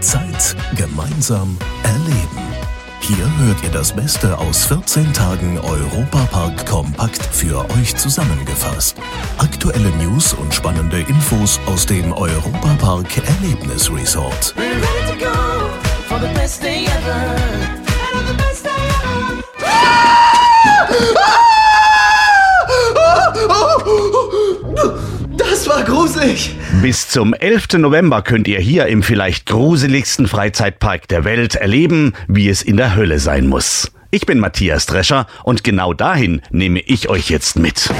Zeit gemeinsam erleben. Hier hört ihr das Beste aus 14 Tagen Europapark Kompakt für euch zusammengefasst. Aktuelle News und spannende Infos aus dem Europapark Erlebnis Resort. Das war gruselig. Bis zum 11. November könnt ihr hier im vielleicht gruseligsten Freizeitpark der Welt erleben, wie es in der Hölle sein muss. Ich bin Matthias Drescher und genau dahin nehme ich euch jetzt mit.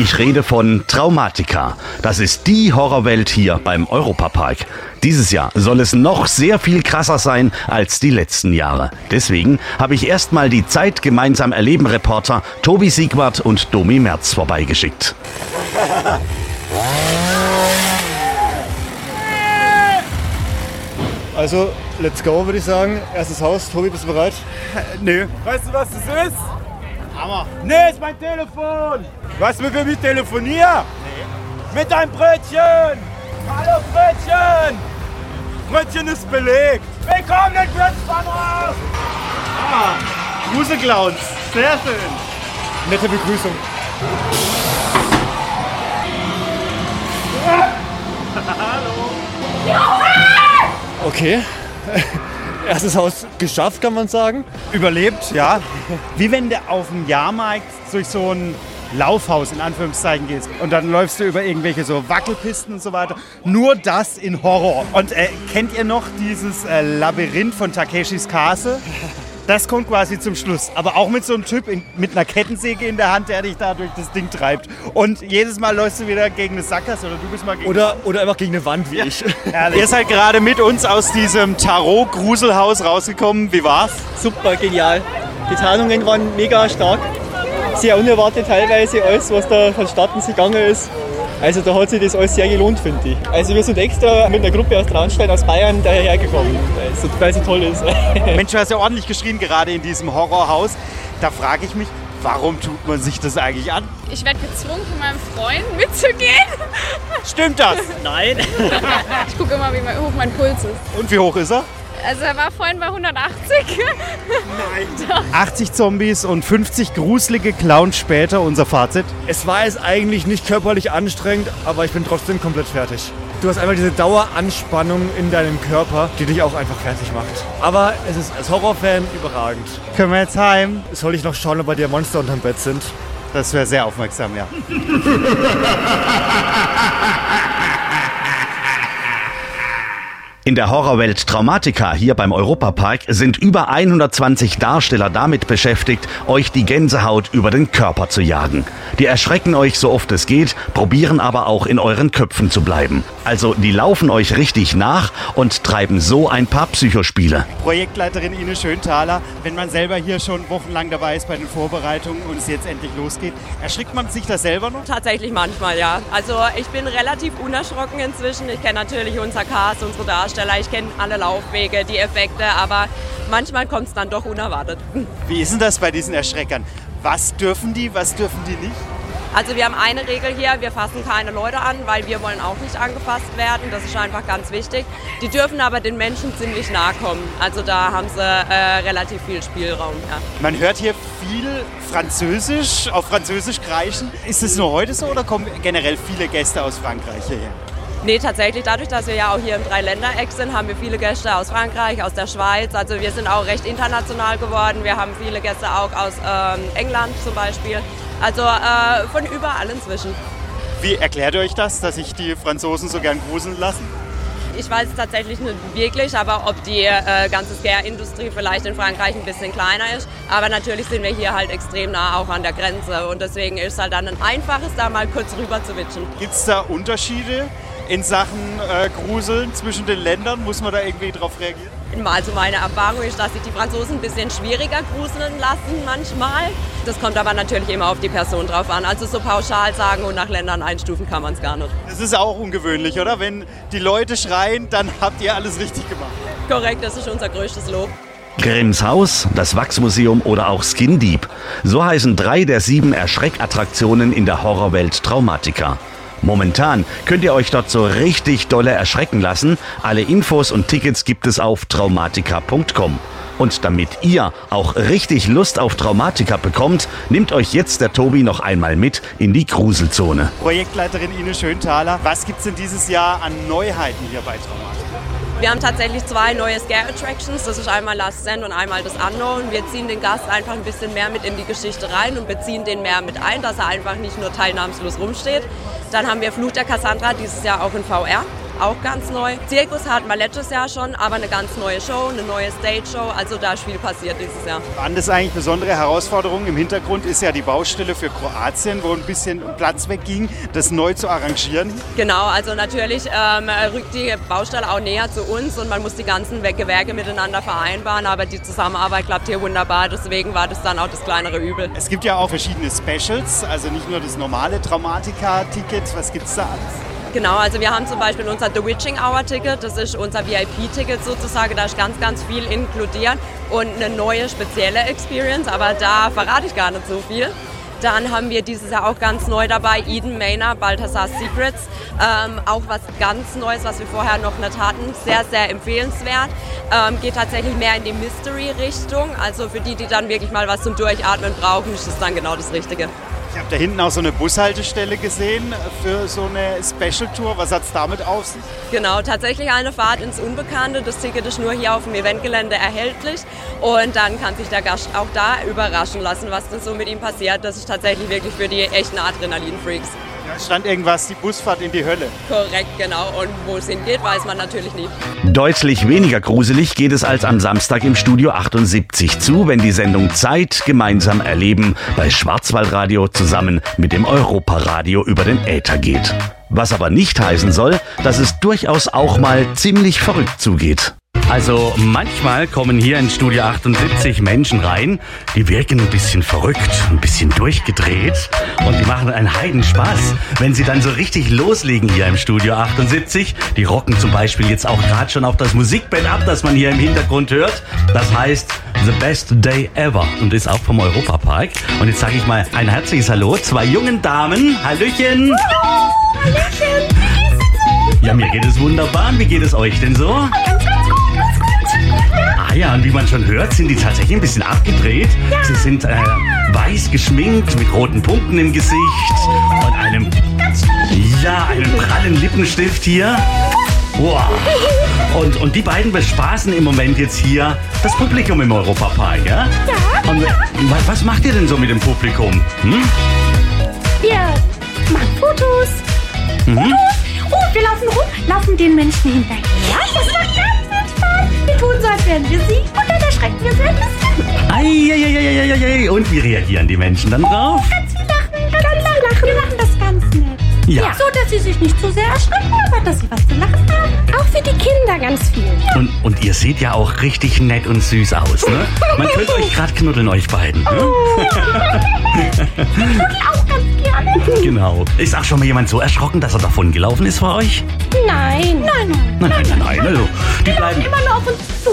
Ich rede von Traumatica. Das ist die Horrorwelt hier beim Europapark. Dieses Jahr soll es noch sehr viel krasser sein als die letzten Jahre. Deswegen habe ich erstmal die Zeit gemeinsam erleben Reporter Tobi Siegwart und Domi Merz vorbeigeschickt. Also, let's go, würde ich sagen. Erstes Haus. Tobi, bist du bereit? Nö. Weißt du, was das ist? Hammer. Nee, ist mein Telefon. Weißt du, mit wem ich telefoniere? Nee. Mit deinem Brötchen. Hallo, Brötchen. Brötchen ist belegt. Willkommen in Grützbahnhof. Ah, Gruselclowns. Sehr schön. Nette Begrüßung. Hallo. Okay. Erstes Haus geschafft, kann man sagen. Überlebt, ja. Wie wenn du auf dem Jahrmarkt durch so ein Laufhaus in Anführungszeichen gehst und dann läufst du über irgendwelche so Wackelpisten und so weiter. Nur das in Horror. Und äh, kennt ihr noch dieses äh, Labyrinth von Takeshis Castle? Das kommt quasi zum Schluss. Aber auch mit so einem Typ in, mit einer Kettensäge in der Hand, der dich da durch das Ding treibt. Und jedes Mal läufst du wieder gegen eine Sackgasse oder du bist mal gegen Oder, oder einfach gegen eine Wand wie ich. Ihr seid gerade mit uns aus diesem Tarot-Gruselhaus rausgekommen. Wie war's? Super, genial. Die Tarnungen waren mega stark. Sehr unerwartet teilweise alles, was da vonstatten gegangen ist. Also da hat sich das alles sehr gelohnt, finde ich. Also wir sind extra mit einer Gruppe aus Traunstein, aus Bayern daher gekommen, weil es so toll ist. Mensch, du hast ja ordentlich geschrien gerade in diesem Horrorhaus. Da frage ich mich, warum tut man sich das eigentlich an? Ich werde gezwungen von meinem Freund mitzugehen. Stimmt das? Nein. Ich gucke immer, wie hoch mein Puls ist. Und wie hoch ist er? Also er war vorhin bei 180. Nein. 80 Zombies und 50 gruselige Clowns später, unser Fazit. Es war jetzt eigentlich nicht körperlich anstrengend, aber ich bin trotzdem komplett fertig. Du hast einfach diese Daueranspannung in deinem Körper, die dich auch einfach fertig macht. Aber es ist als Horrorfan überragend. Können wir jetzt heim? Soll ich noch schauen, ob bei dir Monster unterm Bett sind? Das wäre sehr aufmerksam, ja. In der Horrorwelt Traumatica hier beim Europapark sind über 120 Darsteller damit beschäftigt, euch die Gänsehaut über den Körper zu jagen. Die erschrecken euch so oft es geht, probieren aber auch in euren Köpfen zu bleiben. Also die laufen euch richtig nach und treiben so ein paar Psychospiele. Projektleiterin Ines Schönthaler, wenn man selber hier schon wochenlang dabei ist bei den Vorbereitungen und es jetzt endlich losgeht, erschrickt man sich da selber noch? Tatsächlich manchmal, ja. Also ich bin relativ unerschrocken inzwischen. Ich kenne natürlich unser Cast, unsere Darsteller, ich kenne alle Laufwege, die Effekte, aber manchmal kommt es dann doch unerwartet. Wie ist denn das bei diesen Erschreckern? Was dürfen die, was dürfen die nicht? Also wir haben eine Regel hier, wir fassen keine Leute an, weil wir wollen auch nicht angefasst werden. Das ist einfach ganz wichtig. Die dürfen aber den Menschen ziemlich nahe kommen. Also da haben sie äh, relativ viel Spielraum. Ja. Man hört hier viel Französisch, auf Französisch kreischen. Ist es nur heute so oder kommen generell viele Gäste aus Frankreich hierher? Nee, tatsächlich, dadurch, dass wir ja auch hier im Dreiländereck sind, haben wir viele Gäste aus Frankreich, aus der Schweiz. Also wir sind auch recht international geworden. Wir haben viele Gäste auch aus ähm, England zum Beispiel. Also äh, von überall inzwischen. Wie erklärt ihr euch das, dass sich die Franzosen so gern gruseln lassen? Ich weiß es tatsächlich nicht wirklich, aber ob die äh, ganze Scare-Industrie vielleicht in Frankreich ein bisschen kleiner ist. Aber natürlich sind wir hier halt extrem nah auch an der Grenze und deswegen ist es halt dann ein einfaches, da mal kurz rüber zu witschen. Gibt es da Unterschiede in Sachen äh, Gruseln zwischen den Ländern? Muss man da irgendwie drauf reagieren? Also meine Erfahrung ist, dass sich die Franzosen ein bisschen schwieriger gruseln lassen manchmal. Das kommt aber natürlich immer auf die Person drauf an. Also so pauschal sagen und nach Ländern einstufen kann man es gar nicht. Das ist auch ungewöhnlich, oder? Wenn die Leute schreien, dann habt ihr alles richtig gemacht. Korrekt, das ist unser größtes Lob. Grimms Haus, das Wachsmuseum oder auch Skin Deep. So heißen drei der sieben Erschreckattraktionen in der Horrorwelt Traumatica. Momentan könnt ihr euch dort so richtig dolle erschrecken lassen. Alle Infos und Tickets gibt es auf traumatica.com. Und damit ihr auch richtig Lust auf Traumatika bekommt, nimmt euch jetzt der Tobi noch einmal mit in die Gruselzone. Projektleiterin Ines Schönthaler, was gibt es denn dieses Jahr an Neuheiten hier bei Traumatica? Wir haben tatsächlich zwei neue Scare Attractions. Das ist einmal Last Stand und einmal das Unknown. Wir ziehen den Gast einfach ein bisschen mehr mit in die Geschichte rein und beziehen den mehr mit ein, dass er einfach nicht nur teilnahmslos rumsteht. Dann haben wir Fluch der Cassandra dieses Jahr auch in VR auch ganz neu. Zirkus hatten wir letztes Jahr schon, aber eine ganz neue Show, eine neue Stage-Show. Also da ist viel passiert dieses Jahr. Waren das eigentlich besondere Herausforderungen? Im Hintergrund ist ja die Baustelle für Kroatien, wo ein bisschen Platz wegging, das neu zu arrangieren. Genau, also natürlich ähm, rückt die Baustelle auch näher zu uns und man muss die ganzen Gewerke miteinander vereinbaren, aber die Zusammenarbeit klappt hier wunderbar, deswegen war das dann auch das kleinere Übel. Es gibt ja auch verschiedene Specials, also nicht nur das normale Traumatika-Ticket, was gibt es da alles? Genau, also wir haben zum Beispiel unser The Witching Hour Ticket, das ist unser VIP-Ticket sozusagen, da ist ganz, ganz viel inkludiert und eine neue spezielle Experience, aber da verrate ich gar nicht so viel. Dann haben wir dieses Jahr auch ganz neu dabei Eden Maynard, Balthasar Secrets. Ähm, auch was ganz Neues, was wir vorher noch nicht hatten. Sehr, sehr empfehlenswert. Ähm, geht tatsächlich mehr in die Mystery-Richtung. Also für die, die dann wirklich mal was zum Durchatmen brauchen, ist das dann genau das Richtige. Ich habe da hinten auch so eine Bushaltestelle gesehen für so eine Special Tour. Was hat es damit auf sich? Genau, tatsächlich eine Fahrt ins Unbekannte. Das Ticket ist nur hier auf dem Eventgelände erhältlich. Und dann kann sich der Gast auch da überraschen lassen, was denn so mit ihm passiert. Das ist tatsächlich wirklich für die echten Adrenalin-Freaks. Ja, stand irgendwas, die Busfahrt in die Hölle. Korrekt, genau. Und wo es hingeht, weiß man natürlich nie. Deutlich weniger gruselig geht es als am Samstag im Studio 78 zu, wenn die Sendung Zeit gemeinsam erleben bei Schwarzwaldradio zusammen mit dem Europaradio über den Äther geht. Was aber nicht heißen soll, dass es durchaus auch mal ziemlich verrückt zugeht. Also manchmal kommen hier in Studio 78 Menschen rein, die wirken ein bisschen verrückt, ein bisschen durchgedreht und die machen einen Heidenspaß, wenn sie dann so richtig loslegen hier im Studio 78. Die rocken zum Beispiel jetzt auch gerade schon auf das Musikband ab, das man hier im Hintergrund hört. Das heißt The Best Day Ever und ist auch vom Europapark. Und jetzt sage ich mal ein herzliches Hallo, zwei jungen Damen. Hallöchen! Hallo! Hallöchen! Ja, mir geht es wunderbar. Wie geht es euch denn so? Ah ja, und wie man schon hört, sind die tatsächlich ein bisschen abgedreht. Ja. Sie sind äh, weiß geschminkt mit roten Punkten im Gesicht und einem ja, einem prallen Lippenstift hier. Wow. Und, und die beiden bespaßen im Moment jetzt hier das Publikum im Europapark, ja? Ja. Und wa- was macht ihr denn so mit dem Publikum? Hm? Wir machen Fotos. Mhm. Oh, wir laufen rum, laufen den Menschen hinterher. Das ganz viel Spaß. Wir tun so, als wären wir sie und dann erschrecken wir sie ein bisschen. Eieieiei. Und wie reagieren die Menschen dann drauf? Ganz viel lachen, ganz viel lachen. Wir machen das ganz nett. Ja. So, dass sie sich nicht zu sehr erschrecken, aber dass sie was zu lachen haben. Auch für die Kinder ganz viel. Und, und ihr seht ja auch richtig nett und süß aus, ne? Man könnte euch gerade knuddeln, euch beiden. Ne? Auch ganz. Genau. Ist auch schon mal jemand so erschrocken, dass er davon gelaufen ist vor euch? Nein, nein, nein. Nein, nein, nein, nein. Also, die bleiben. Immer nur auf uns zu.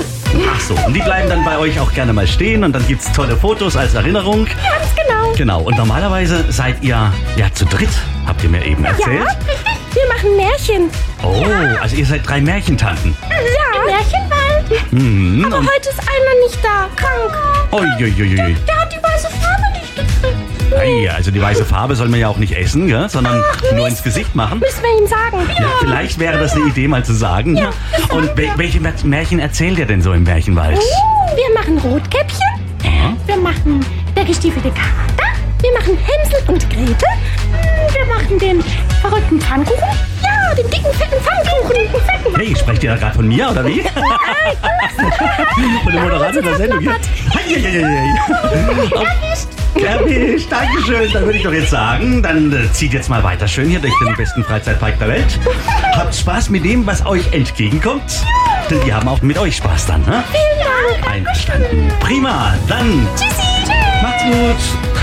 Ach so, und die bleiben dann bei euch auch gerne mal stehen und dann gibt's tolle Fotos als Erinnerung. Ganz genau. Genau. Und normalerweise seid ihr ja zu dritt, habt ihr mir eben Ja, erzählt. richtig. Wir machen Märchen. Oh, also ihr seid drei Märchentanten. Ja. Im Märchenwald. Mhm. Aber Und, heute ist einer nicht da. Krank. uiuiui. Der hat die Ei, also die weiße Farbe soll man ja auch nicht essen, gell? sondern nur ins Gesicht machen. Müssen wir ihm sagen. Ja, vielleicht wäre das eine Idee, mal zu sagen. ne? Und wel- welche Märchen erzählt ihr denn so im Märchenwald? Wir machen Rotkäppchen. Wir machen der gestiefelte Kater. Wir machen Hänsel und Gretel. Wir machen den verrückten Pfannkuchen. Ja, den dicken, fetten Pfannkuchen. Hey, sprecht ihr da gerade von mir, oder wie? Von dem Moderator der Sendung hier? Heieieiei. Erwischt. Erwischt, Dankeschön. Dann würde ich doch jetzt sagen, dann äh, zieht jetzt mal weiter schön hier durch den besten Freizeitpark der Welt. Habt Spaß mit dem, was euch entgegenkommt. Denn die haben auch mit euch Spaß dann, ne? Vielen Dank. Einverstanden. Prima, dann Tschüssi. macht's gut.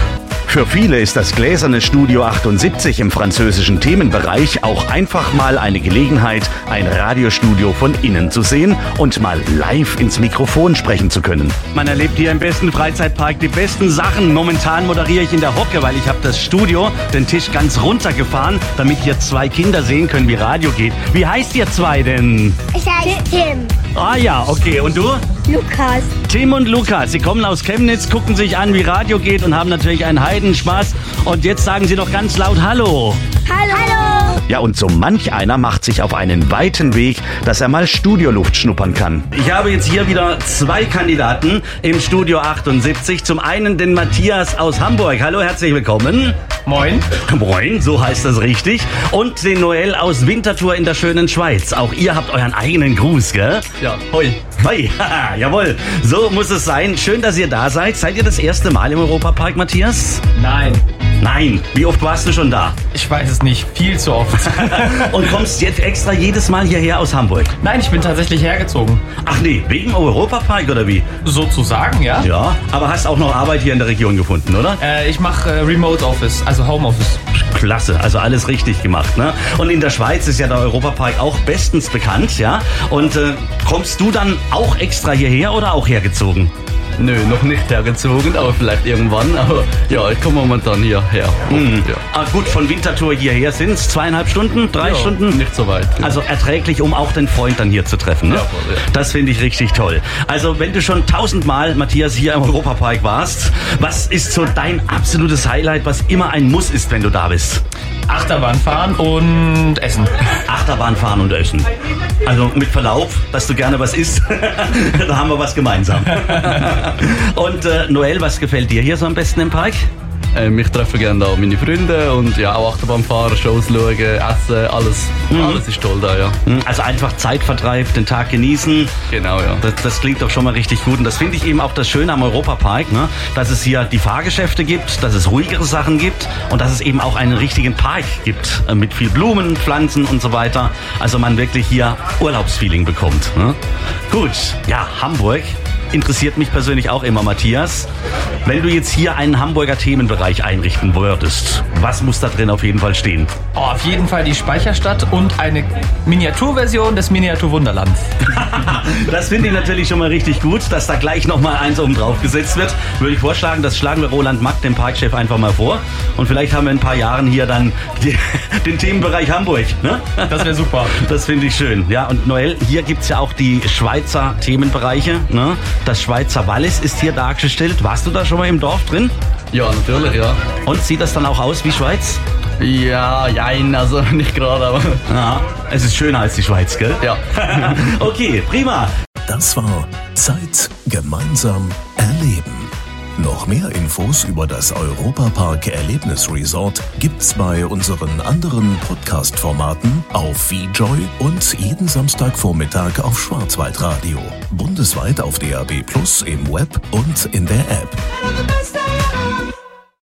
Für viele ist das gläserne Studio 78 im französischen Themenbereich auch einfach mal eine Gelegenheit, ein Radiostudio von innen zu sehen und mal live ins Mikrofon sprechen zu können. Man erlebt hier im besten Freizeitpark die besten Sachen. Momentan moderiere ich in der Hocke, weil ich habe das Studio, den Tisch ganz runtergefahren, damit hier zwei Kinder sehen können, wie Radio geht. Wie heißt ihr zwei denn? Ich heiße Tim. Ah ja, okay. Und du? Lukas. Tim und Lukas, sie kommen aus Chemnitz, gucken sich an, wie Radio geht und haben natürlich einen Heidenspaß. Und jetzt sagen sie doch ganz laut Hallo. Hallo. Hallo. Ja, und so manch einer macht sich auf einen weiten Weg, dass er mal Studioluft schnuppern kann. Ich habe jetzt hier wieder zwei Kandidaten im Studio 78. Zum einen den Matthias aus Hamburg. Hallo, herzlich willkommen. Moin. Moin, so heißt das richtig. Und den Noel aus Winterthur in der schönen Schweiz. Auch ihr habt euren eigenen Gruß, gell? Ja, hoi. Hoi, jawohl. So muss es sein. Schön, dass ihr da seid. Seid ihr das erste Mal im Europapark, Matthias? Nein. Nein. Wie oft warst du schon da? Ich weiß es nicht. Viel zu oft. Und kommst jetzt extra jedes Mal hierher aus Hamburg? Nein, ich bin tatsächlich hergezogen. Ach nee, wegen Europapark oder wie? Sozusagen, ja. Ja, aber hast auch noch Arbeit hier in der Region gefunden, oder? Äh, ich mache äh, Remote Office, also Home Office. Klasse, also alles richtig gemacht, ne? Und in der Schweiz ist ja der Europapark auch bestens bekannt, ja? Und äh, kommst du dann auch extra hierher oder auch hergezogen? Nö, noch nicht hergezogen, aber vielleicht irgendwann. Aber ja, ich komme momentan hierher. Hm. Ja. Ah, gut, von Winterthur hierher sind es zweieinhalb Stunden, drei Ja, Stunden? Nicht so weit. Also erträglich, um auch den Freund dann hier zu treffen. Ne? Ja, voll, ja. Das finde ich richtig toll. Also wenn du schon tausendmal, Matthias, hier im Europapark warst, was ist so dein absolutes Highlight, was immer ein Muss ist, wenn du da bist? Achterbahn fahren und essen. Achterbahn fahren und essen. Also mit Verlaub, dass du gerne was isst, da haben wir was gemeinsam. und äh, Noel, was gefällt dir hier so am besten im Park? Ähm, ich treffe gerne da meine Freunde und ja, auch Achterbahn fahren, Shows schauen, essen, alles. Alles ist toll da, ja. Hm, Also einfach Zeitvertreib, den Tag genießen. Genau, ja. Das, das klingt doch schon mal richtig gut. Und das finde ich eben auch das Schöne am Europapark, ne? dass es hier die Fahrgeschäfte gibt, dass es ruhigere Sachen gibt und dass es eben auch einen richtigen Park gibt äh, mit viel Blumen, Pflanzen und so weiter. Also man wirklich hier Urlaubsfeeling bekommt. Ne? Gut, ja, Hamburg interessiert mich persönlich auch immer, Matthias. Wenn du jetzt hier einen Hamburger Themenbereich einrichten würdest, was muss da drin auf jeden Fall stehen? Oh, auf jeden Fall die Speicherstadt und eine Miniaturversion des Miniaturwunderlands. Das finde ich natürlich schon mal richtig gut, dass da gleich nochmal eins oben drauf gesetzt wird. Würde ich vorschlagen, das schlagen wir Roland Mack, dem Parkchef, einfach mal vor. Und vielleicht haben wir in ein paar Jahren hier dann die, den Themenbereich Hamburg. Ne? Das wäre super. Das finde ich schön. Ja, und Noel, hier gibt es ja auch die Schweizer Themenbereiche. Ne? Das Schweizer Wallis ist hier dargestellt. Warst du da schon mal im Dorf drin? Ja, natürlich, ja. Und sieht das dann auch aus wie Schweiz? Ja, jein, also nicht gerade, aber Ja, es ist schöner als die Schweiz, gell? ja. okay, prima. Das war Zeit gemeinsam erleben. Noch mehr Infos über das Europapark Erlebnis Resort gibt's bei unseren anderen Podcast-Formaten auf VJoy und jeden Samstagvormittag auf Schwarzwaldradio. Bundesweit auf DAB Plus im Web und in der App.